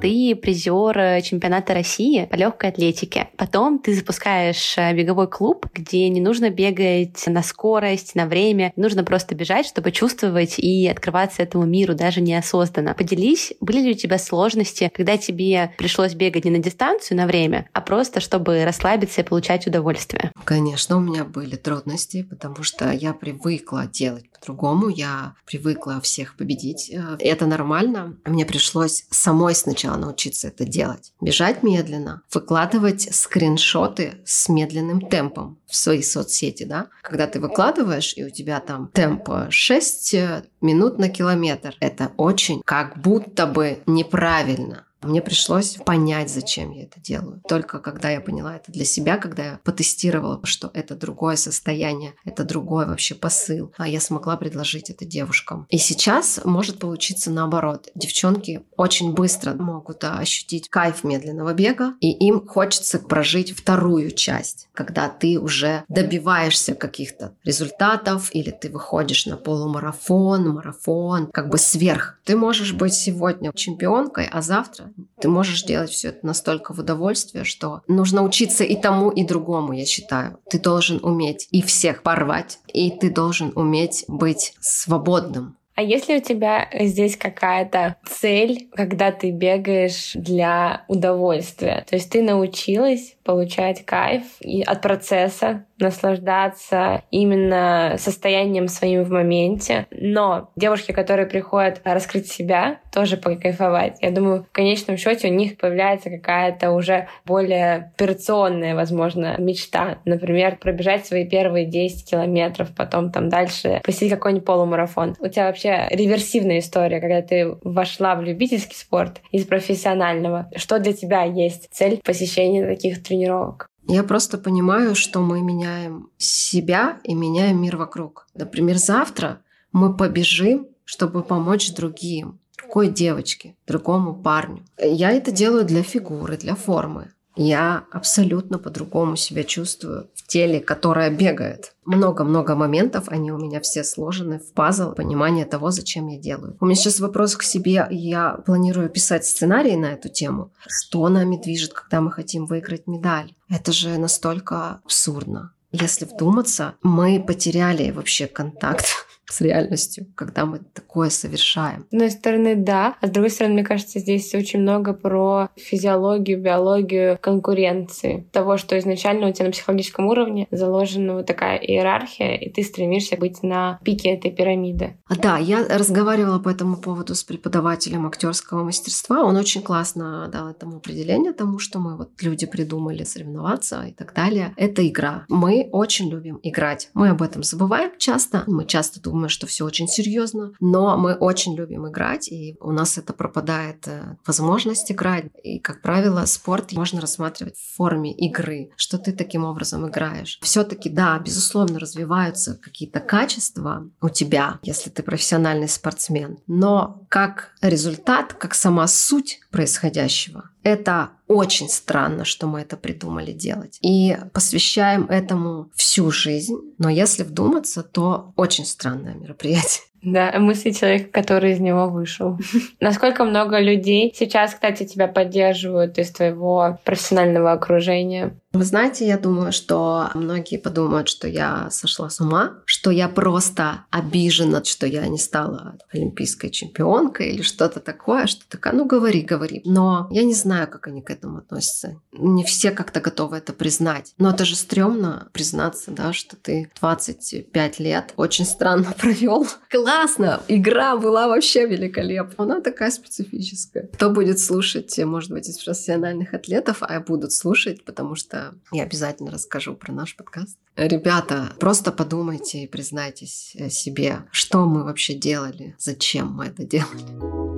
ты призер э, чемпионата России по легкой атлетике. Потом ты запускаешь э, беговой клуб, где не нужно бегать на скорость, на время. Нужно просто бежать, чтобы чувствовать и открываться этому миру даже неосознанно. Поделись, были ли у тебя сложности, когда тебе пришлось бегать не на дистанцию, на время, а просто чтобы расслабиться и получать удовольствие? Конечно, у меня были трудности, потому что я привыкла делать по-другому. Я привыкла всех победить. Э, это нормально. Мне пришлось самой сначала научиться это делать. Бежать медленно, выкладывать скриншоты с медленным темпом в свои соцсети, да? Когда ты выкладываешь, и у тебя там темп 6 минут на километр, это очень как будто бы неправильно. Мне пришлось понять, зачем я это делаю. Только когда я поняла это для себя, когда я потестировала, что это другое состояние, это другой вообще посыл, а я смогла предложить это девушкам. И сейчас может получиться наоборот. Девчонки очень быстро могут ощутить кайф медленного бега, и им хочется прожить вторую часть, когда ты уже добиваешься каких-то результатов, или ты выходишь на полумарафон, марафон, как бы сверх. Ты можешь быть сегодня чемпионкой, а завтра ты можешь делать все это настолько в удовольствие, что нужно учиться и тому, и другому, я считаю. Ты должен уметь и всех порвать, и ты должен уметь быть свободным. А если у тебя здесь какая-то цель, когда ты бегаешь для удовольствия? То есть ты научилась получать кайф и от процесса, наслаждаться именно состоянием своим в моменте. Но девушки, которые приходят раскрыть себя, тоже покайфовать. Я думаю, в конечном счете у них появляется какая-то уже более операционная, возможно, мечта. Например, пробежать свои первые 10 километров, потом там дальше посетить какой-нибудь полумарафон. У тебя вообще реверсивная история, когда ты вошла в любительский спорт из профессионального. Что для тебя есть цель посещения таких тренировок? Я просто понимаю, что мы меняем себя и меняем мир вокруг. Например, завтра мы побежим, чтобы помочь другим, другой девочке, другому парню. Я это делаю для фигуры, для формы я абсолютно по-другому себя чувствую в теле, которое бегает. Много-много моментов, они у меня все сложены в пазл понимания того, зачем я делаю. У меня сейчас вопрос к себе, я планирую писать сценарий на эту тему. Что нами движет, когда мы хотим выиграть медаль? Это же настолько абсурдно. Если вдуматься, мы потеряли вообще контакт с реальностью, когда мы такое совершаем. С одной стороны, да, а с другой стороны, мне кажется, здесь очень много про физиологию, биологию конкуренции. Того, что изначально у тебя на психологическом уровне заложена вот такая иерархия, и ты стремишься быть на пике этой пирамиды. А, да, я разговаривала по этому поводу с преподавателем актерского мастерства. Он очень классно дал этому определение тому, что мы вот люди придумали соревноваться и так далее. Это игра. Мы очень любим играть. Мы об этом забываем часто. Мы часто думаем, думаю, что все очень серьезно, но мы очень любим играть, и у нас это пропадает э, возможность играть. И, как правило, спорт можно рассматривать в форме игры, что ты таким образом играешь. Все-таки, да, безусловно, развиваются какие-то качества у тебя, если ты профессиональный спортсмен, но как результат, как сама суть происходящего, это очень странно, что мы это придумали делать. И посвящаем этому всю жизнь. Но если вдуматься, то очень странное мероприятие. (laughs) Да, мысли человека, который из него вышел. (laughs) Насколько много людей сейчас, кстати, тебя поддерживают из твоего профессионального окружения? Вы знаете, я думаю, что многие подумают, что я сошла с ума, что я просто обижена, что я не стала олимпийской чемпионкой или что-то такое, что такая, ну говори, говори. Но я не знаю, как они к этому относятся. Не все как-то готовы это признать. Но это же стрёмно признаться, да, что ты 25 лет очень странно (laughs) провел. Классно! Игра была вообще великолепна. Она такая специфическая. Кто будет слушать, может быть, из профессиональных атлетов, а будут слушать, потому что года. Я обязательно расскажу про наш подкаст. Ребята, просто подумайте и признайтесь э, себе, что мы вообще делали, зачем мы это делали.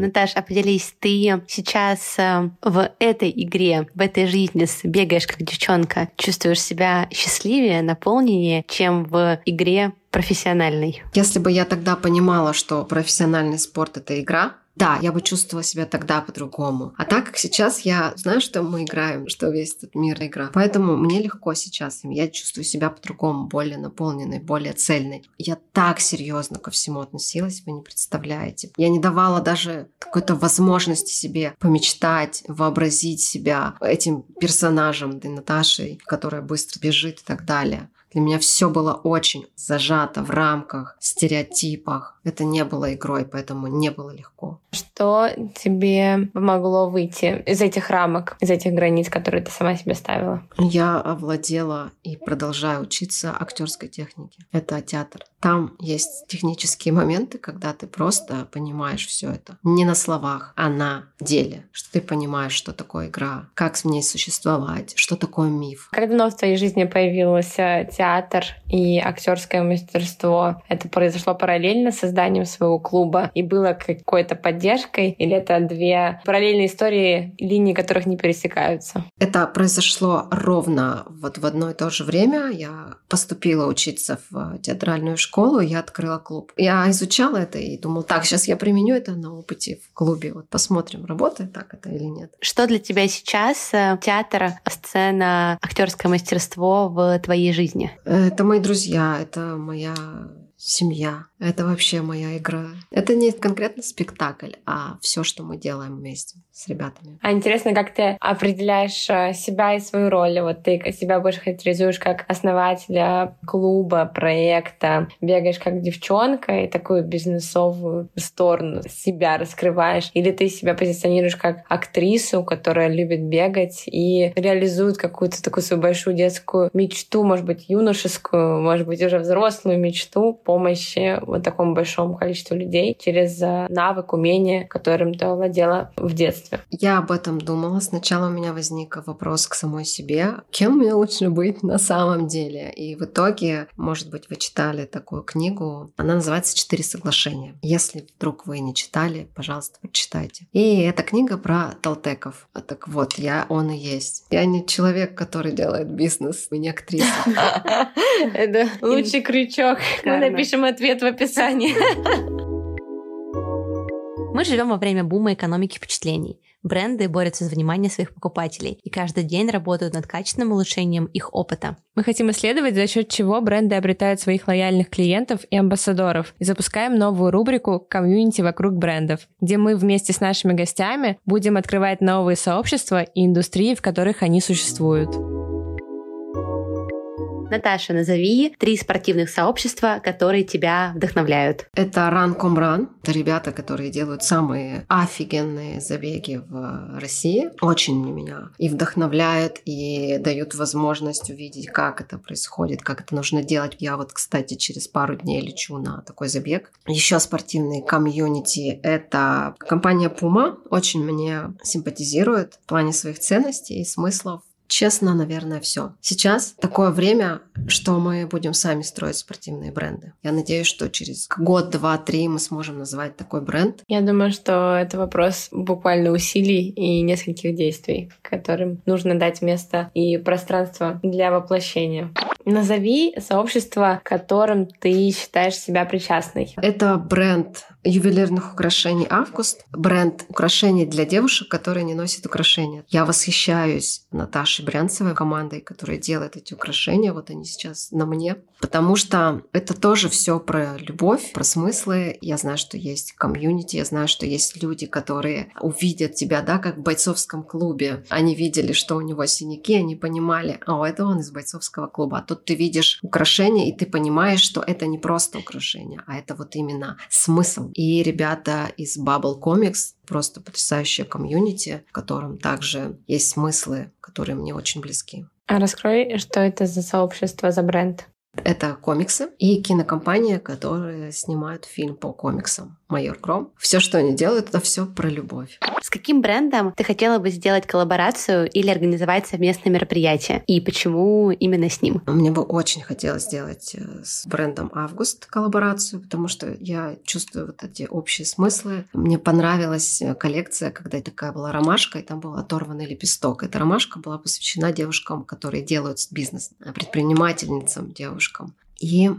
Наташа, а поделись, ты сейчас э, в этой игре, в этой жизни бегаешь как девчонка, чувствуешь себя счастливее, наполненнее, чем в игре профессиональной? Если бы я тогда понимала, что профессиональный спорт — это игра, да, я бы чувствовала себя тогда по-другому. А так как сейчас я знаю, что мы играем, что весь этот мир игра. Поэтому мне легко сейчас. Я чувствую себя по-другому, более наполненной, более цельной. Я так серьезно ко всему относилась, вы не представляете. Я не давала даже какой-то возможности себе помечтать, вообразить себя этим персонажем, да, Наташей, которая быстро бежит и так далее. Для меня все было очень зажато в рамках, стереотипах. Это не было игрой, поэтому не было легко. Что тебе помогло выйти из этих рамок, из этих границ, которые ты сама себе ставила? Я овладела и продолжаю учиться актерской технике. Это театр. Там есть технические моменты, когда ты просто понимаешь все это. Не на словах, а на деле. Что ты понимаешь, что такое игра, как с ней существовать, что такое миф. Как давно в твоей жизни появился театр и актерское мастерство? Это произошло параллельно с созданием своего клуба и было какой-то поддержкой? Или это две параллельные истории, линии которых не пересекаются? Это произошло ровно вот в одно и то же время. Я поступила учиться в театральную школу я открыла клуб. Я изучала это и думала, так, сейчас я применю это на опыте в клубе. Вот посмотрим, работает так это или нет. Что для тебя сейчас э, театр, сцена, актерское мастерство в твоей жизни? Это мои друзья, это моя семья. Это вообще моя игра. Это не конкретно спектакль, а все, что мы делаем вместе с ребятами. А интересно, как ты определяешь э, себя и свою роль? Вот ты себя больше характеризуешь как основателя клуба, проекта, бегаешь как девчонка и такую бизнесовую сторону себя раскрываешь? Или ты себя позиционируешь как актрису, которая любит бегать и реализует какую-то такую свою большую детскую мечту, может быть, юношескую, может быть, уже взрослую мечту помощи вот такому большому количеству людей через э, навык, умение, которым ты владела в детстве? Я об этом думала. Сначала у меня возник вопрос к самой себе. Кем мне лучше быть на самом деле? И в итоге, может быть, вы читали такую книгу. Она называется «Четыре соглашения». Если вдруг вы не читали, пожалуйста, прочитайте. И эта книга про толтеков. А так вот, я он и есть. Я не человек, который делает бизнес, не актриса. (laughs) Это лучший крючок. Мы напишем ответ в описании. (laughs) Мы живем во время бума экономики впечатлений. Бренды борются за внимание своих покупателей и каждый день работают над качественным улучшением их опыта. Мы хотим исследовать, за счет чего бренды обретают своих лояльных клиентов и амбассадоров, и запускаем новую рубрику «Комьюнити вокруг брендов», где мы вместе с нашими гостями будем открывать новые сообщества и индустрии, в которых они существуют. Наташа, назови три спортивных сообщества, которые тебя вдохновляют. Это Com Run. Это ребята, которые делают самые офигенные забеги в России. Очень меня и вдохновляет, и дают возможность увидеть, как это происходит, как это нужно делать. Я вот, кстати, через пару дней лечу на такой забег. Еще спортивные комьюнити. Это компания Puma. Очень мне симпатизирует в плане своих ценностей и смыслов Честно, наверное, все. Сейчас такое время, что мы будем сами строить спортивные бренды. Я надеюсь, что через год, два, три мы сможем назвать такой бренд. Я думаю, что это вопрос буквально усилий и нескольких действий, которым нужно дать место и пространство для воплощения. Назови сообщество, которым ты считаешь себя причастной. Это бренд ювелирных украшений «Август», бренд украшений для девушек, которые не носят украшения. Я восхищаюсь Наташей Брянцевой командой, которая делает эти украшения. Вот они сейчас на мне. Потому что это тоже все про любовь, про смыслы. Я знаю, что есть комьюнити, я знаю, что есть люди, которые увидят тебя, да, как в бойцовском клубе. Они видели, что у него синяки, они понимали, а это он из бойцовского клуба. А тут ты видишь украшение, и ты понимаешь, что это не просто украшение, а это вот именно смысл. И ребята из Bubble Comics просто потрясающее комьюнити, в котором также есть смыслы, которые мне очень близки. А раскрой, что это за сообщество, за бренд? Это комиксы и кинокомпания, которая снимает фильм по комиксам «Майор Гром». Все, что они делают, это все про любовь. С каким брендом ты хотела бы сделать коллаборацию или организовать совместное мероприятие? И почему именно с ним? Мне бы очень хотелось сделать э, с брендом «Август» коллаборацию, потому что я чувствую вот эти общие смыслы. Мне понравилась э, коллекция, когда такая была ромашка, и там был оторванный лепесток. Эта ромашка была посвящена девушкам, которые делают бизнес, предпринимательницам, девушкам. książką. И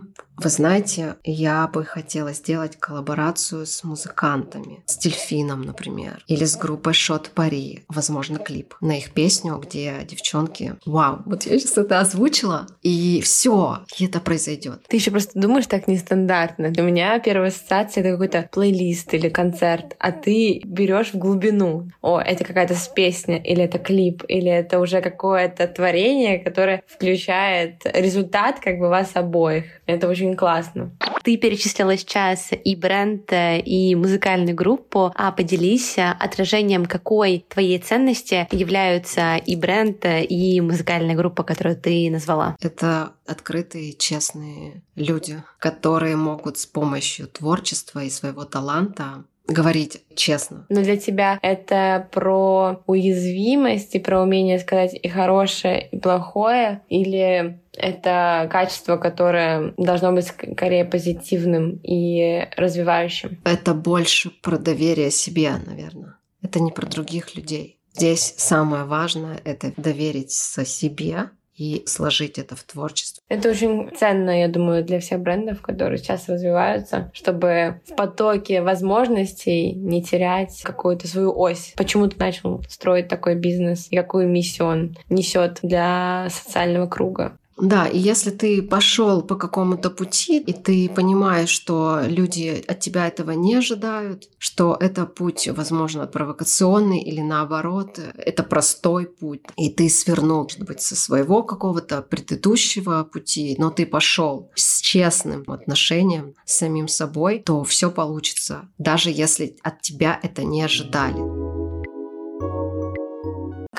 вы знаете, я бы хотела сделать коллаборацию с музыкантами, с Дельфином, например, или с группой Шот Пари, возможно, клип на их песню, где девчонки, вау, вот я сейчас это озвучила, и все, и это произойдет. Ты еще просто думаешь так нестандартно. Для меня первая ассоциация это какой-то плейлист или концерт, а ты берешь в глубину. О, это какая-то песня, или это клип, или это уже какое-то творение, которое включает результат как бы вас обоих. Это очень очень классно. Ты перечислила сейчас и бренд, и музыкальную группу, а поделись отражением какой твоей ценности являются и бренд, и музыкальная группа, которую ты назвала. Это открытые, честные люди, которые могут с помощью творчества и своего таланта говорить честно. Но для тебя это про уязвимость и про умение сказать и хорошее, и плохое? Или это качество, которое должно быть скорее позитивным и развивающим? Это больше про доверие себе, наверное. Это не про других людей. Здесь самое важное — это доверить со себе и сложить это в творчество. Это очень ценно, я думаю, для всех брендов, которые сейчас развиваются, чтобы в потоке возможностей не терять какую-то свою ось. Почему ты начал строить такой бизнес и какую миссию он несет для социального круга? Да, и если ты пошел по какому-то пути, и ты понимаешь, что люди от тебя этого не ожидают, что это путь, возможно, провокационный или наоборот, это простой путь, и ты свернул, может быть, со своего какого-то предыдущего пути, но ты пошел с честным отношением с самим собой, то все получится, даже если от тебя это не ожидали.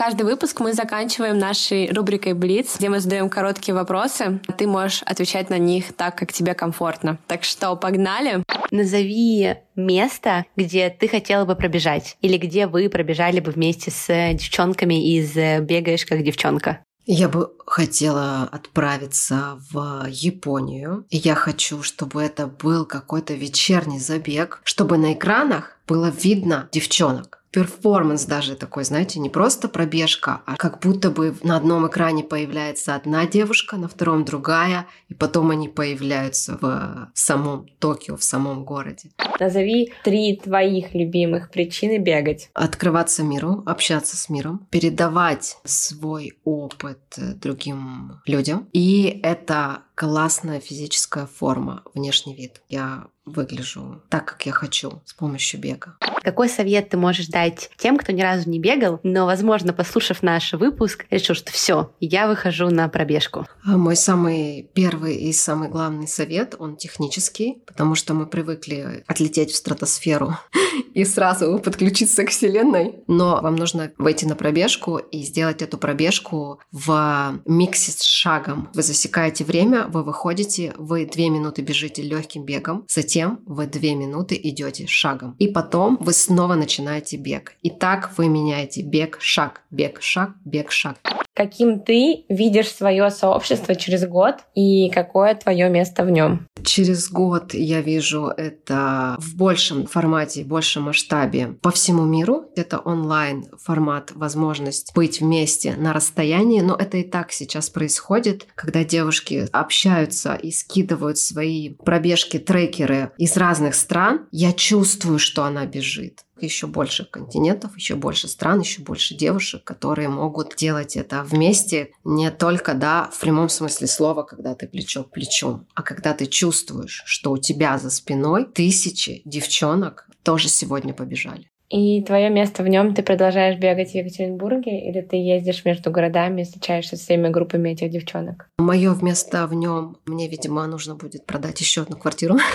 Каждый выпуск мы заканчиваем нашей рубрикой Блиц, где мы задаем короткие вопросы. Ты можешь отвечать на них так, как тебе комфортно. Так что погнали. Назови место, где ты хотела бы пробежать, или где вы пробежали бы вместе с девчонками из «Бегаешь как девчонка». Я бы хотела отправиться в Японию. И я хочу, чтобы это был какой-то вечерний забег, чтобы на экранах было видно девчонок перформанс даже такой, знаете, не просто пробежка, а как будто бы на одном экране появляется одна девушка, на втором другая, и потом они появляются в самом Токио, в самом городе. Назови три твоих любимых причины бегать. Открываться миру, общаться с миром, передавать свой опыт другим людям. И это классная физическая форма, внешний вид. Я выгляжу так, как я хочу с помощью бега. Какой совет ты можешь дать тем, кто ни разу не бегал, но, возможно, послушав наш выпуск, решил, что все, я выхожу на пробежку? А мой самый первый и самый главный совет, он технический, потому что мы привыкли отлететь в стратосферу (laughs) и сразу подключиться к Вселенной. Но вам нужно выйти на пробежку и сделать эту пробежку в миксе с шагом. Вы засекаете время, вы выходите, вы две минуты бежите легким бегом, затем вы две минуты идете шагом. И потом вы снова начинаете бег. И так вы меняете бег, шаг, бег, шаг, бег, шаг. Каким ты видишь свое сообщество через год и какое твое место в нем? Через год я вижу это в большем формате, в большем масштабе по всему миру. Это онлайн формат, возможность быть вместе на расстоянии, но это и так сейчас происходит, когда девушки общаются и скидывают свои пробежки, трекеры из разных стран. Я чувствую, что она бежит еще больше континентов, еще больше стран, еще больше девушек, которые могут делать это вместе не только, да, в прямом смысле слова, когда ты плечо к плечу, а когда ты чувствуешь, что у тебя за спиной тысячи девчонок тоже сегодня побежали. И твое место в нем ты продолжаешь бегать в Екатеринбурге или ты ездишь между городами и встречаешься с всеми группами этих девчонок? Мое место в нем мне, видимо, нужно будет продать еще одну квартиру. (laughs)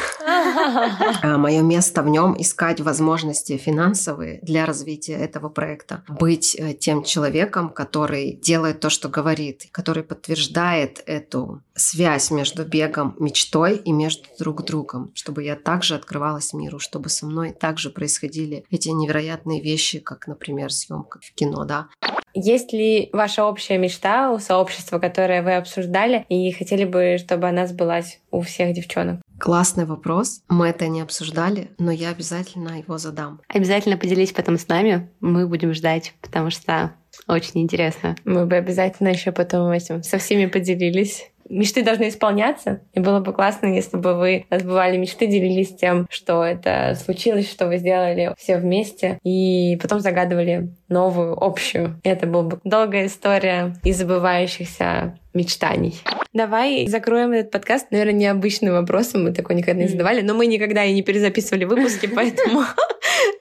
А Мое место в нем искать возможности финансовые для развития этого проекта. Быть э, тем человеком, который делает то, что говорит, который подтверждает эту связь между бегом, мечтой и между друг другом, чтобы я также открывалась миру, чтобы со мной также происходили эти невероятные вещи, как, например, съемка в кино, да. Есть ли ваша общая мечта у сообщества, которое вы обсуждали, и хотели бы, чтобы она сбылась у всех девчонок? Классный вопрос. Мы это не обсуждали, но я обязательно его задам. Обязательно поделись потом с нами. Мы будем ждать, потому что очень интересно. Мы бы обязательно еще потом этим со всеми поделились мечты должны исполняться. И было бы классно, если бы вы сбывали мечты, делились тем, что это случилось, что вы сделали все вместе, и потом загадывали новую, общую. И это была бы долгая история из забывающихся мечтаний. Давай закроем этот подкаст, наверное, необычным вопросом. Мы такой никогда не задавали, но мы никогда и не перезаписывали выпуски, (laughs) поэтому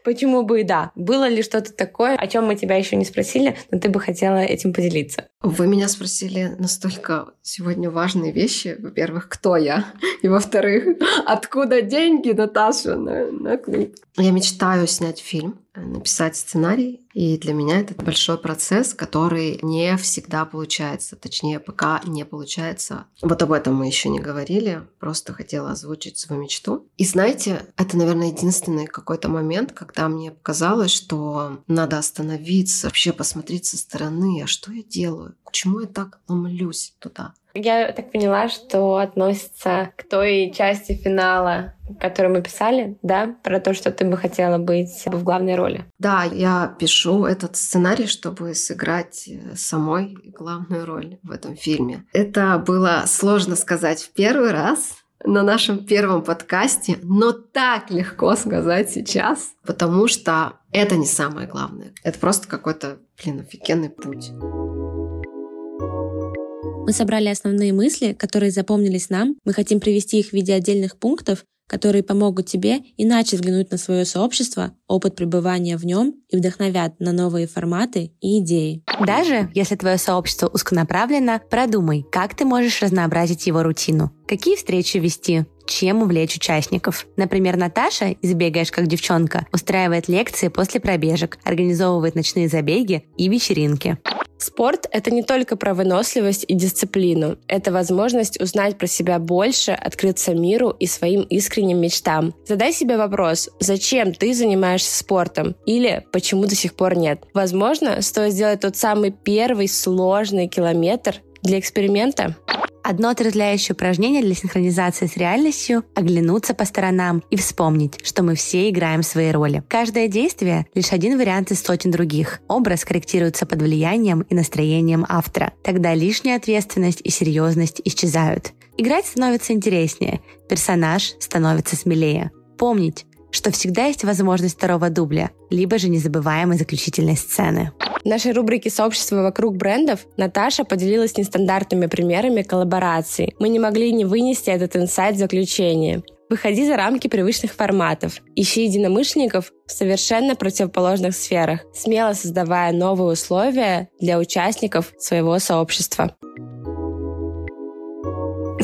почему бы и да. Было ли что-то такое, о чем мы тебя еще не спросили, но ты бы хотела этим поделиться? Вы меня спросили настолько сегодня важные вещи. Во-первых, кто я? И во-вторых, (laughs) откуда деньги, Наташа, на, на клип? Я мечтаю снять фильм написать сценарий. И для меня это большой процесс, который не всегда получается. Точнее, пока не получается. Вот об этом мы еще не говорили. Просто хотела озвучить свою мечту. И знаете, это, наверное, единственный какой-то момент, когда мне показалось, что надо остановиться, вообще посмотреть со стороны, а что я делаю? Почему я так ломлюсь туда? Я так поняла, что относится к той части финала, которую мы писали, да, про то, что ты бы хотела быть в главной роли. Да, я пишу этот сценарий, чтобы сыграть э, самой главную роль в этом фильме. Это было сложно сказать в первый раз, на нашем первом подкасте, но так легко сказать сейчас, потому что это не самое главное. Это просто какой-то, блин, офигенный путь. Мы собрали основные мысли, которые запомнились нам. Мы хотим привести их в виде отдельных пунктов, которые помогут тебе иначе взглянуть на свое сообщество, опыт пребывания в нем и вдохновят на новые форматы и идеи. Даже если твое сообщество узконаправлено, продумай, как ты можешь разнообразить его рутину. Какие встречи вести, чем увлечь участников. Например, Наташа из «Бегаешь как девчонка» устраивает лекции после пробежек, организовывает ночные забеги и вечеринки. Спорт — это не только про выносливость и дисциплину. Это возможность узнать про себя больше, открыться миру и своим искренним мечтам. Задай себе вопрос, зачем ты занимаешься спортом? Или почему до сих пор нет? Возможно, стоит сделать тот самый первый сложный километр для эксперимента? Одно отрезвляющее упражнение для синхронизации с реальностью — оглянуться по сторонам и вспомнить, что мы все играем свои роли. Каждое действие — лишь один вариант из сотен других. Образ корректируется под влиянием и настроением автора. Тогда лишняя ответственность и серьезность исчезают. Играть становится интереснее, персонаж становится смелее. Помнить, что всегда есть возможность второго дубля, либо же незабываемой заключительной сцены. В нашей рубрике «Сообщество вокруг брендов» Наташа поделилась нестандартными примерами коллабораций. Мы не могли не вынести этот инсайт в заключение. Выходи за рамки привычных форматов. Ищи единомышленников в совершенно противоположных сферах, смело создавая новые условия для участников своего сообщества.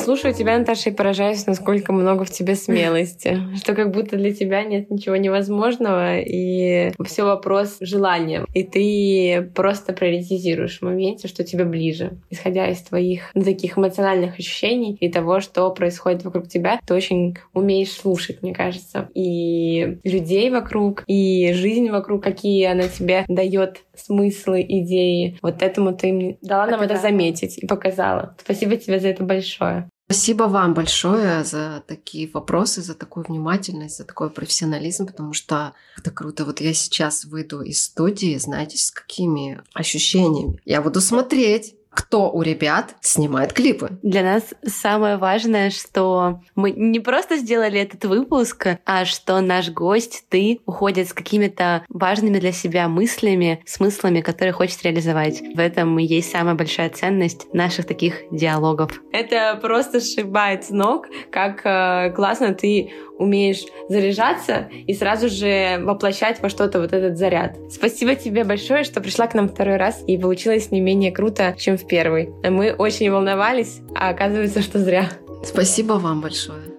Слушаю тебя, Наташа, и поражаюсь, насколько много в тебе смелости. (laughs) Что как будто для тебя нет ничего невозможного, и все вопрос желания. И ты просто приоритизируешь в моменте, что тебе ближе. Исходя из твоих таких эмоциональных ощущений и того, что происходит вокруг тебя, ты очень умеешь слушать, мне кажется. И людей вокруг, и жизнь вокруг, какие она тебе дает смыслы, идеи. Вот этому ты дала нам это заметить и показала. Спасибо тебе за это большое. Спасибо вам большое за такие вопросы, за такую внимательность, за такой профессионализм, потому что это круто. Вот я сейчас выйду из студии, знаете, с какими ощущениями. Я буду смотреть кто у ребят снимает клипы. Для нас самое важное, что мы не просто сделали этот выпуск, а что наш гость, ты, уходит с какими-то важными для себя мыслями, смыслами, которые хочет реализовать. В этом и есть самая большая ценность наших таких диалогов. Это просто сшибает с ног, как э, классно ты умеешь заряжаться и сразу же воплощать во что-то вот этот заряд. Спасибо тебе большое, что пришла к нам второй раз и получилось не менее круто, чем в первый. Мы очень волновались, а оказывается, что зря. Спасибо вам большое.